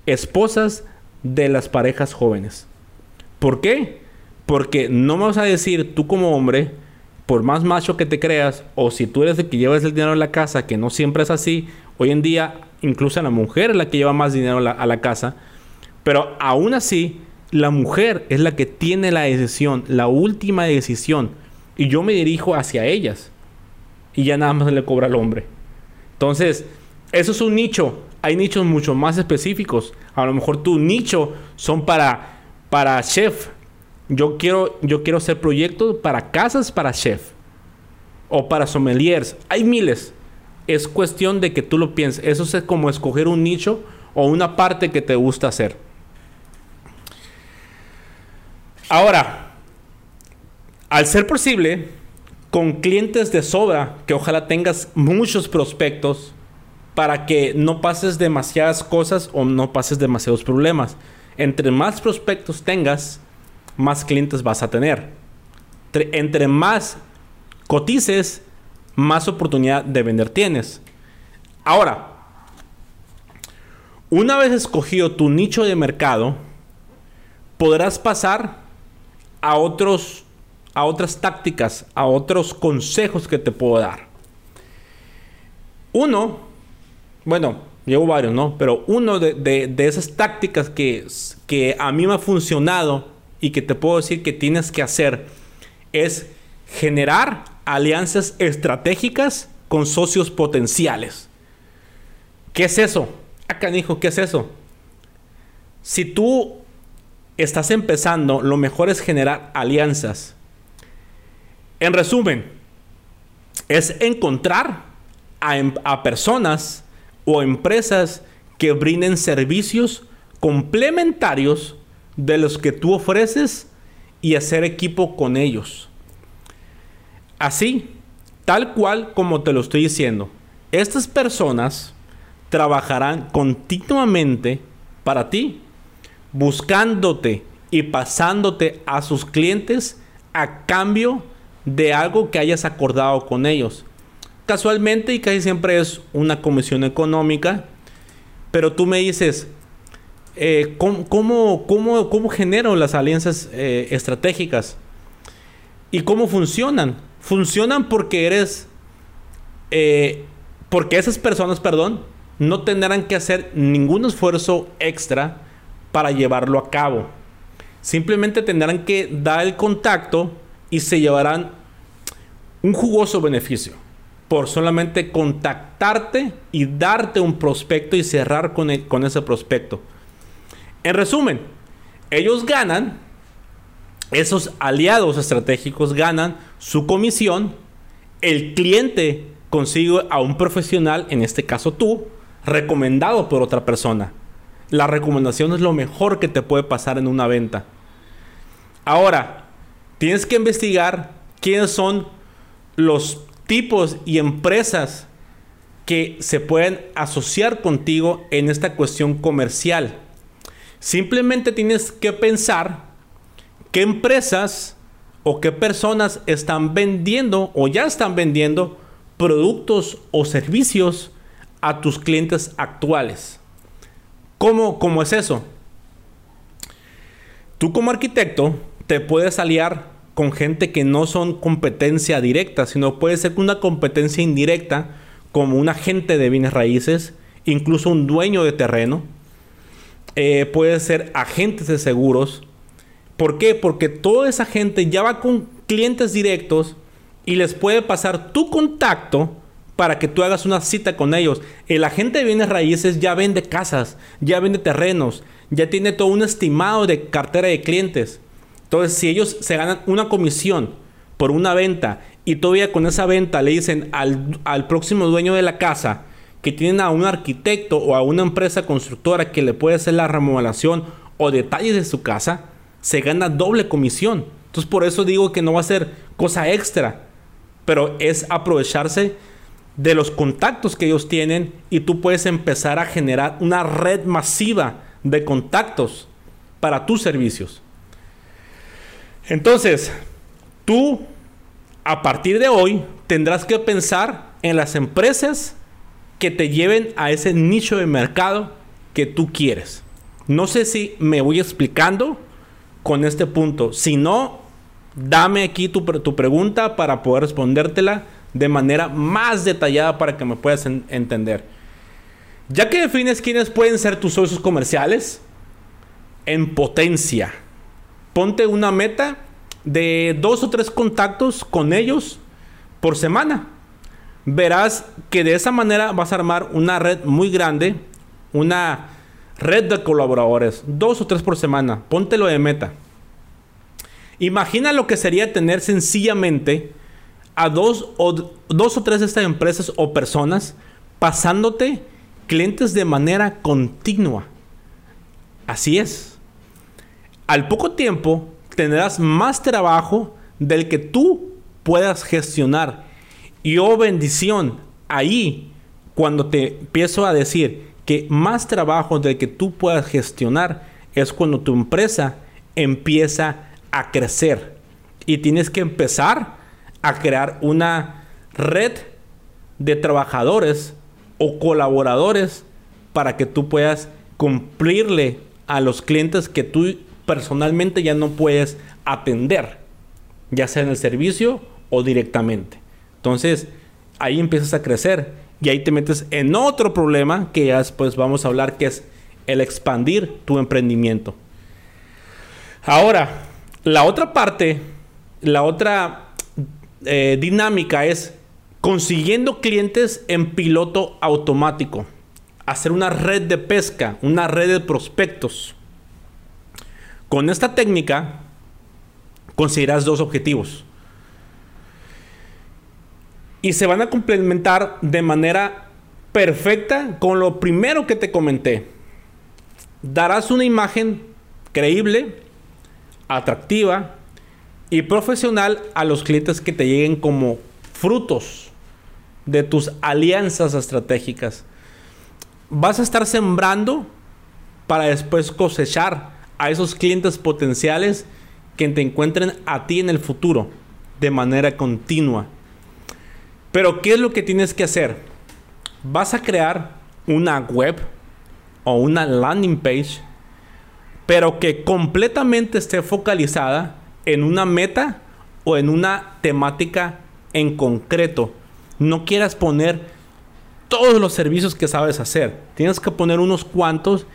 Speaker 1: esposas de las parejas jóvenes. ¿Por qué? Porque no me vas a decir tú como hombre, por más macho que te creas, o si tú eres el que llevas el dinero a la casa, que no siempre es así, hoy en día incluso la mujer es la que lleva más dinero a la, casa, pero aún así la mujer es la que tiene la decisión, la última decisión. Y yo me dirijo hacia ellas. Y ya nada más le cobra al hombre. Entonces, eso es un nicho. Hay nichos mucho más específicos. A lo mejor tu nicho son para, para chef. Yo quiero, yo quiero hacer proyectos para casas para chef. O para sommeliers. Hay miles. Es cuestión de que tú lo pienses. Eso es como escoger un nicho o una parte que te gusta hacer. Ahora, al ser posible, con clientes de sobra, que ojalá tengas muchos prospectos para que no pases demasiadas cosas o no pases demasiados problemas. Entre más prospectos tengas, más clientes vas a tener. Entre más cotices, más oportunidad de vender tienes. Ahora, una vez escogido tu nicho de mercado, podrás pasar a otros a otras tácticas, a otros consejos que te puedo dar. Uno, bueno, llevo varios, ¿no? Pero uno de, esas tácticas que, que a mí me ha funcionado y que te puedo decir que tienes que hacer es generar alianzas estratégicas con socios potenciales. ¿Qué es eso? Acá ah, dijo, ¿qué es eso? Si tú estás empezando, lo mejor es generar alianzas. En resumen, es encontrar a, em, personas o empresas que brinden servicios complementarios de los que tú ofreces y hacer equipo con ellos. Así, tal cual como te lo estoy diciendo, estas personas trabajarán continuamente para ti buscándote y pasándote a sus clientes a cambio de algo que hayas acordado con ellos. Casualmente y casi siempre es una comisión económica, pero tú me dices, eh, ¿cómo, genero las alianzas eh, estratégicas? ¿Y cómo funcionan? Funcionan porque eres, eh, porque esas personas, perdón, no tendrán que hacer ningún esfuerzo extra para llevarlo a cabo. Simplemente tendrán que dar el contacto y se llevarán un jugoso beneficio por solamente contactarte y darte un prospecto y cerrar con, con ese prospecto. En resumen, ellos ganan, esos aliados estratégicos ganan su comisión, el cliente consigue a un profesional, en este caso tú, recomendado por otra persona. La recomendación es lo mejor que te puede pasar en una venta. Ahora, tienes que investigar quiénes son los tipos y empresas que se pueden asociar contigo en esta cuestión comercial. Simplemente tienes que pensar qué empresas o qué personas están vendiendo o ya están vendiendo productos o servicios a tus clientes actuales. ¿Cómo, es eso? Tú como arquitecto te puedes aliar con gente que no son competencia directa, sino puede ser una competencia indirecta, como un agente de bienes raíces, incluso un dueño de terreno. Eh, puede ser agentes de seguros. ¿Por qué? Porque toda esa gente ya va con clientes directos y les puede pasar tu contacto para que tú hagas una cita con ellos. El agente de bienes raíces ya vende casas, ya vende terrenos, ya tiene todo un estimado de cartera de clientes. Entonces, si ellos se ganan una comisión por una venta y todavía con esa venta le dicen al, al próximo dueño de la casa que tienen a un arquitecto o a una empresa constructora que le puede hacer la remodelación o detalles de su casa, se gana doble comisión. Entonces por eso digo que no va a ser cosa extra, pero es aprovecharse de los contactos que ellos tienen y tú puedes empezar a generar una red masiva de contactos para tus servicios. Entonces, tú a partir de hoy tendrás que pensar en las empresas que te lleven a ese nicho de mercado que tú quieres. No sé si me voy explicando con este punto. Si no, dame aquí tu, tu pregunta para poder respondértela de manera más detallada para que me puedas entender. Ya que defines quiénes pueden ser tus socios comerciales, en potencia, ponte una meta de dos o tres contactos con ellos por semana verás que de esa manera vas a armar una red muy grande, una red de colaboradores, dos o tres por semana, póntelo de meta. Imagina lo que sería tener sencillamente a dos o, dos o tres de estas empresas o personas pasándote clientes de manera continua. Así es. Al poco tiempo tendrás más trabajo del que tú puedas gestionar. Y oh bendición, ahí cuando te empiezo a decir que más trabajo del que tú puedas gestionar es cuando tu empresa empieza a crecer. Y tienes que empezar a crear una red de trabajadores o colaboradores para que tú puedas cumplirle a los clientes que tú personalmente ya no puedes atender, ya sea en el servicio o directamente. Entonces, ahí empiezas a crecer y ahí te metes en otro problema que ya después vamos a hablar, que es el expandir tu emprendimiento. Ahora, la otra parte, la otra eh, dinámica es consiguiendo clientes en piloto automático. Hacer una red de pesca, una red de prospectos. Con esta técnica conseguirás dos objetivos y se van a complementar de manera perfecta con lo primero que te comenté. Darás una imagen creíble, atractiva y profesional a los clientes que te lleguen como frutos de tus alianzas estratégicas. Vas a estar sembrando para después cosechar a esos clientes potenciales que te encuentren a ti en el futuro de manera continua. Pero ¿qué es lo que tienes que hacer? Vas a crear una web o una landing page, pero que completamente esté focalizada en una meta o en una temática en concreto. No quieras poner todos los servicios que sabes hacer. Tienes que poner unos cuantos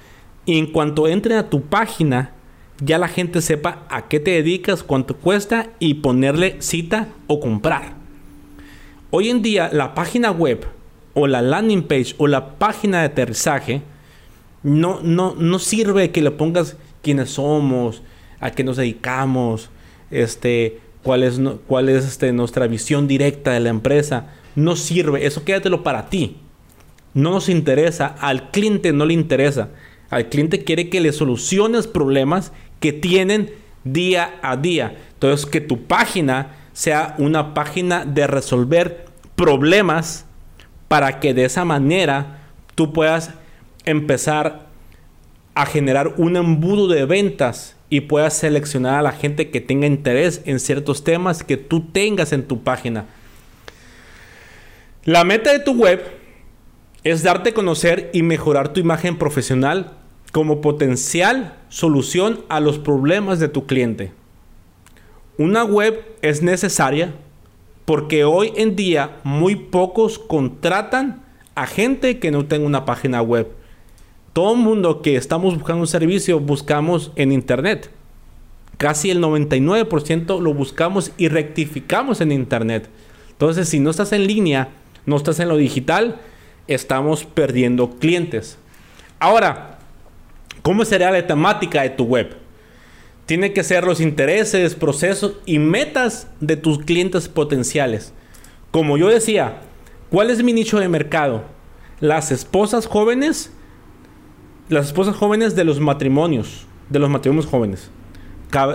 Speaker 1: y en cuanto entre a tu página, ya la gente sepa a qué te dedicas, cuánto cuesta y ponerle cita o comprar. Hoy en día la página web o la landing page o la página de aterrizaje no, no, no sirve que le pongas quiénes somos, a qué nos dedicamos, este, cuál es, es este, nuestra visión directa de la empresa. No sirve, eso quédatelo para ti. No nos interesa, al cliente no le interesa. Al cliente quiere que le soluciones problemas que tienen día a día. Entonces, que tu página sea una página de resolver problemas para que de esa manera tú puedas empezar a generar un embudo de ventas y puedas seleccionar a la gente que tenga interés en ciertos temas que tú tengas en tu página. La meta de tu web es darte a conocer y mejorar tu imagen profesional como potencial solución a los problemas de tu cliente. Una web es necesaria porque hoy en día muy pocos contratan a gente que no tenga una página web. Todo el mundo que estamos buscando un servicio buscamos en internet. Casi el 99% lo buscamos y rectificamos en internet. Entonces, si no estás en línea, no estás en lo digital, estamos perdiendo clientes. Ahora, ¿cómo sería la temática de tu web? tiene que ser los intereses, procesos y metas de tus clientes potenciales. Como yo decía, ¿cuál es mi nicho de mercado? Las esposas jóvenes, las esposas jóvenes de los matrimonios, de los matrimonios jóvenes.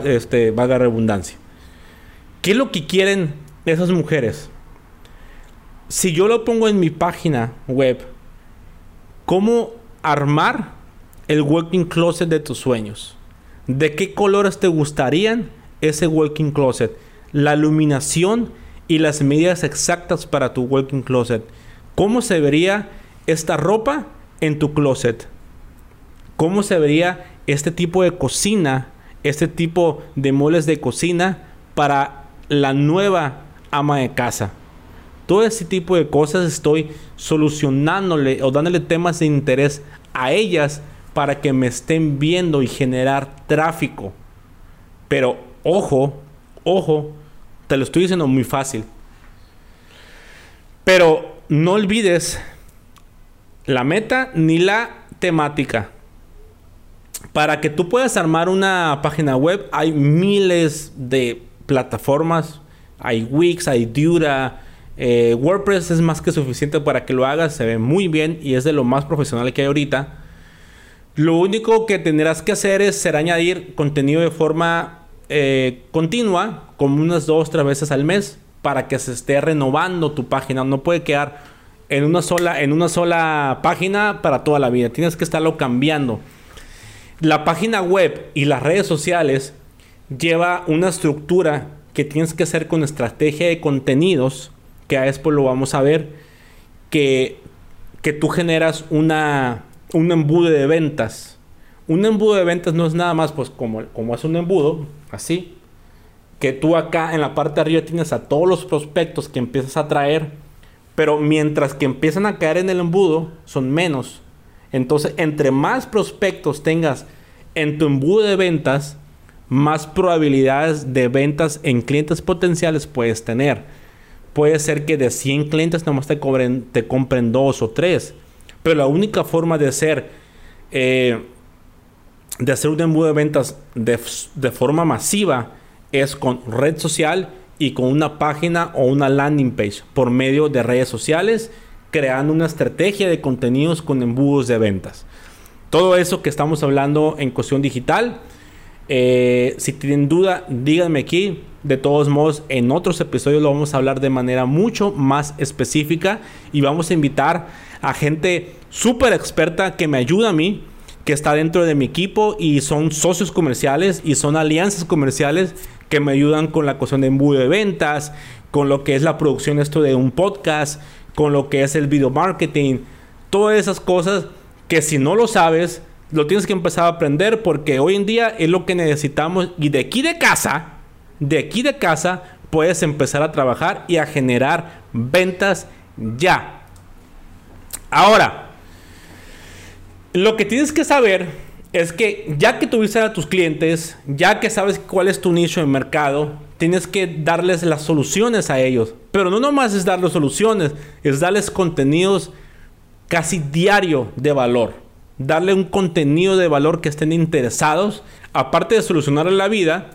Speaker 1: Este, vaga redundancia. ¿Qué es lo que quieren esas mujeres? Si yo lo pongo en mi página web, ¿cómo armar el walking closet de tus sueños? ¿De qué colores te gustarían ese walking closet? La iluminación y las medidas exactas para tu walking closet. ¿Cómo se vería esta ropa en tu closet? ¿Cómo se vería este tipo de cocina, este tipo de muebles de cocina para la nueva ama de casa? Todo ese tipo de cosas estoy solucionándole o dándole temas de interés a ellas para que me estén viendo y generar tráfico. Pero ojo, ojo, te lo estoy diciendo muy fácil. Pero no olvides la meta ni la temática. Para que tú puedas armar una página web hay miles de plataformas. Hay Wix, hay Dura. Eh, WordPress es más que suficiente para que lo hagas. Se ve muy bien y es de lo más profesional que hay ahorita. Lo único que tendrás que hacer es ser añadir contenido de forma eh, continua, como unas dos, tres veces al mes, para que se esté renovando tu página. No puede quedar en una sola, en una sola página para toda la vida. Tienes que estarlo cambiando. La página web y las redes sociales lleva una estructura que tienes que hacer con estrategia de contenidos, que a después lo vamos a ver, que, que tú generas una, un embudo de ventas. Un embudo de ventas no es nada más pues como, como es un embudo, así, que tú acá en la parte de arriba tienes a todos los prospectos que empiezas a traer, pero mientras que empiezan a caer en el embudo, son menos. Entonces, entre más prospectos tengas en tu embudo de ventas, más probabilidades de ventas en clientes potenciales puedes tener. Puede ser que de 100 clientes nomás te, cobren, te compren dos o tres. Pero la única forma de hacer, eh, de hacer un embudo de ventas de, de forma masiva es con red social y con una página o una landing page por medio de redes sociales, creando una estrategia de contenidos con embudos de ventas. Todo eso que estamos hablando en cuestión digital. Eh, si tienen duda, díganme aquí. De todos modos, en otros episodios lo vamos a hablar de manera mucho más específica y vamos a invitar a gente súper experta que me ayuda a mí, que está dentro de mi equipo y son socios comerciales y son alianzas comerciales que me ayudan con la cuestión de embudo de ventas, con lo que es la producción esto de un podcast, con lo que es el video marketing, todas esas cosas que si no lo sabes, lo tienes que empezar a aprender porque hoy en día es lo que necesitamos y de aquí de casa, de aquí de casa puedes empezar a trabajar y a generar ventas ya. Ahora, lo que tienes que saber es que ya que tuviste a tus clientes, ya que sabes cuál es tu nicho de mercado, tienes que darles las soluciones a ellos. Pero no nomás es darles soluciones, es darles contenidos casi diario de valor. Darle un contenido de valor que estén interesados. Aparte de solucionarles la vida,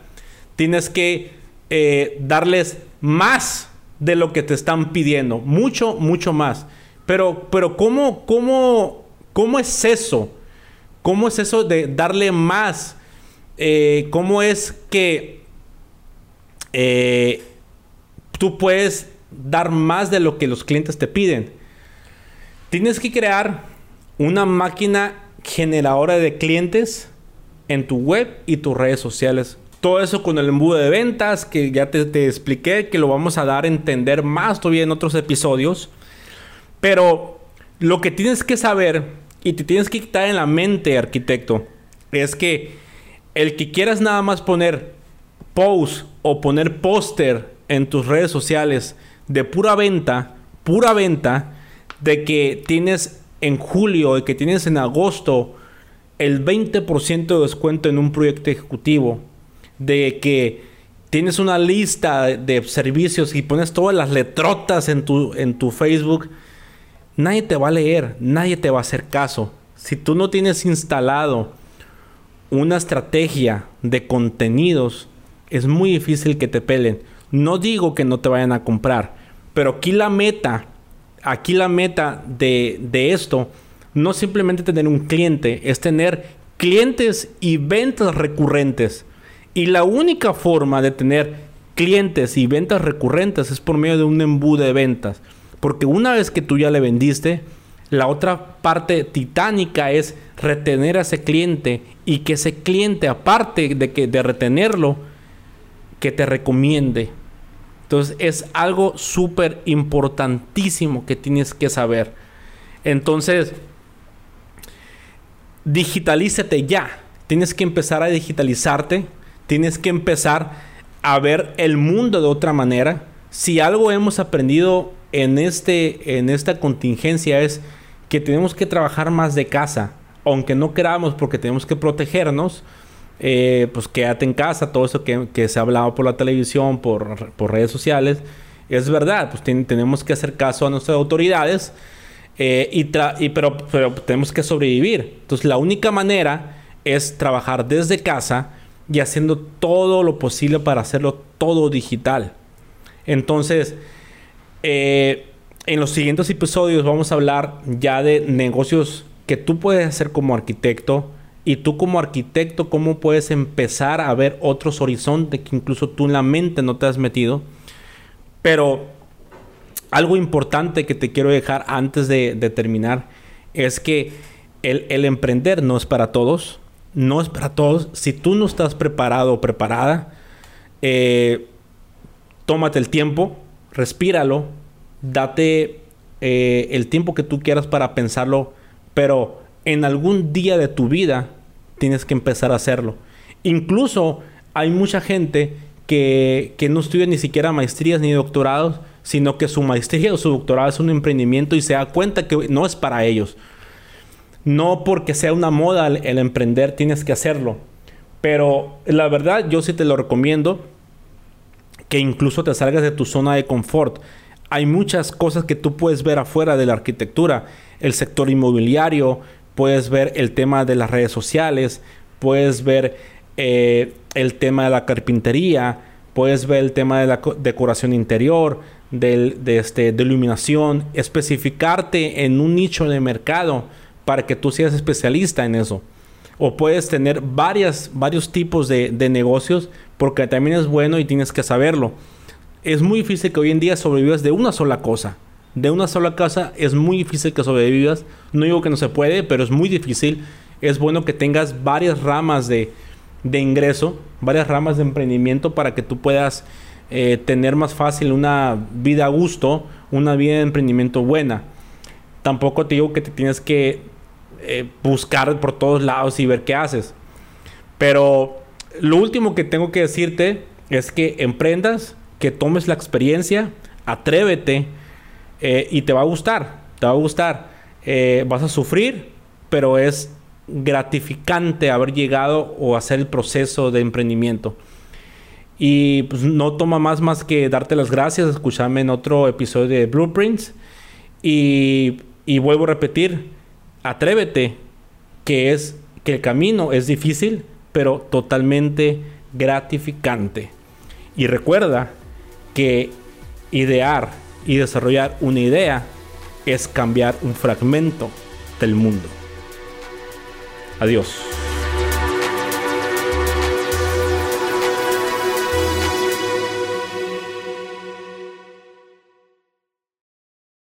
Speaker 1: tienes que eh, darles más de lo que te están pidiendo. Mucho, mucho más. Pero, pero ¿cómo, cómo, cómo es eso? ¿Cómo es eso de darle más? Eh, ¿Cómo es que eh, tú puedes dar más de lo que los clientes te piden? Tienes que crear una máquina generadora de clientes en tu web y tus redes sociales. Todo eso con el embudo de ventas que ya te, te expliqué, que lo vamos a dar a entender más todavía en otros episodios. Pero lo que tienes que saber y te tienes que quitar en la mente, arquitecto, es que el que quieras nada más poner post o poner póster en tus redes sociales de pura venta, pura venta, de que tienes en julio, de que tienes en agosto el 20% de descuento en un proyecto ejecutivo, de que tienes una lista de servicios y pones todas las letrotas en tu, en tu Facebook, nadie te va a leer, nadie te va a hacer caso. Si tú no tienes instalado una estrategia de contenidos, es muy difícil que te pelen. No digo que no te vayan a comprar, pero aquí la meta, aquí la meta de, de esto, no simplemente tener un cliente, es tener clientes y ventas recurrentes. Y la única forma de tener clientes y ventas recurrentes es por medio de un embudo de ventas. Porque una vez que tú ya le vendiste, la otra parte titánica es retener a ese cliente y que ese cliente, aparte de, que, de retenerlo, que te recomiende. Entonces es algo súper importantísimo que tienes que saber. Entonces, digitalízate ya. Tienes que empezar a digitalizarte. Tienes que empezar a ver el mundo de otra manera. Si algo hemos aprendido en, este, en esta contingencia es que tenemos que trabajar más de casa, aunque no queramos porque tenemos que protegernos, eh, pues quédate en casa, todo eso que, se ha hablado por la televisión, por, redes sociales, es verdad, pues tenemos que hacer caso a nuestras autoridades, eh, y, pero, pero tenemos que sobrevivir. Entonces la única manera es trabajar desde casa y haciendo todo lo posible para hacerlo todo digital. Entonces, eh, en los siguientes episodios vamos a hablar ya de negocios que tú puedes hacer como arquitecto y tú como arquitecto cómo puedes empezar a ver otros horizontes que incluso tú en la mente no te has metido. Pero algo importante que te quiero dejar antes de, terminar es que el, emprender no es para todos. No es para todos. Si tú no estás preparado o preparada, eh, tómate el tiempo, respíralo, date eh, el tiempo que tú quieras para pensarlo, pero en algún día de tu vida tienes que empezar a hacerlo. Incluso hay mucha gente que, que no estudia ni siquiera maestrías ni doctorados, sino que su maestría o su doctorado es un emprendimiento y se da cuenta que no es para ellos. No porque sea una moda el, emprender tienes que hacerlo. Pero la verdad yo sí te lo recomiendo que incluso te salgas de tu zona de confort hay muchas cosas que tú puedes ver afuera de la arquitectura. El sector inmobiliario, puedes ver el tema de las redes sociales, puedes ver eh, el tema de la carpintería, puedes ver el tema de la decoración interior, de, este, de iluminación, especificarte en un nicho de mercado para que tú seas especialista en eso. O puedes tener varias, varios tipos de, de negocios porque también es bueno y tienes que saberlo es muy difícil que hoy en día sobrevivas de una sola cosa. De una sola cosa es muy difícil que sobrevivas. No digo que no se puede, pero es muy difícil. Es bueno que tengas varias ramas de, ingreso, varias ramas de emprendimiento para que tú puedas eh, tener más fácil una vida a gusto, una vida de emprendimiento buena. Tampoco te digo que te tienes que eh, buscar por todos lados y ver qué haces. Pero lo último que tengo que decirte es que emprendas que tomes la experiencia, atrévete eh, y te va a gustar, te va a gustar. Eh, vas a sufrir, pero es gratificante haber llegado o hacer el proceso de emprendimiento. Y pues no toma más más que darte las gracias, escucharme en otro episodio de Blueprints. Y, y vuelvo a repetir, atrévete, que es que el camino es difícil, pero totalmente gratificante. Y recuerda que idear y desarrollar una idea es cambiar un fragmento del mundo. Adiós.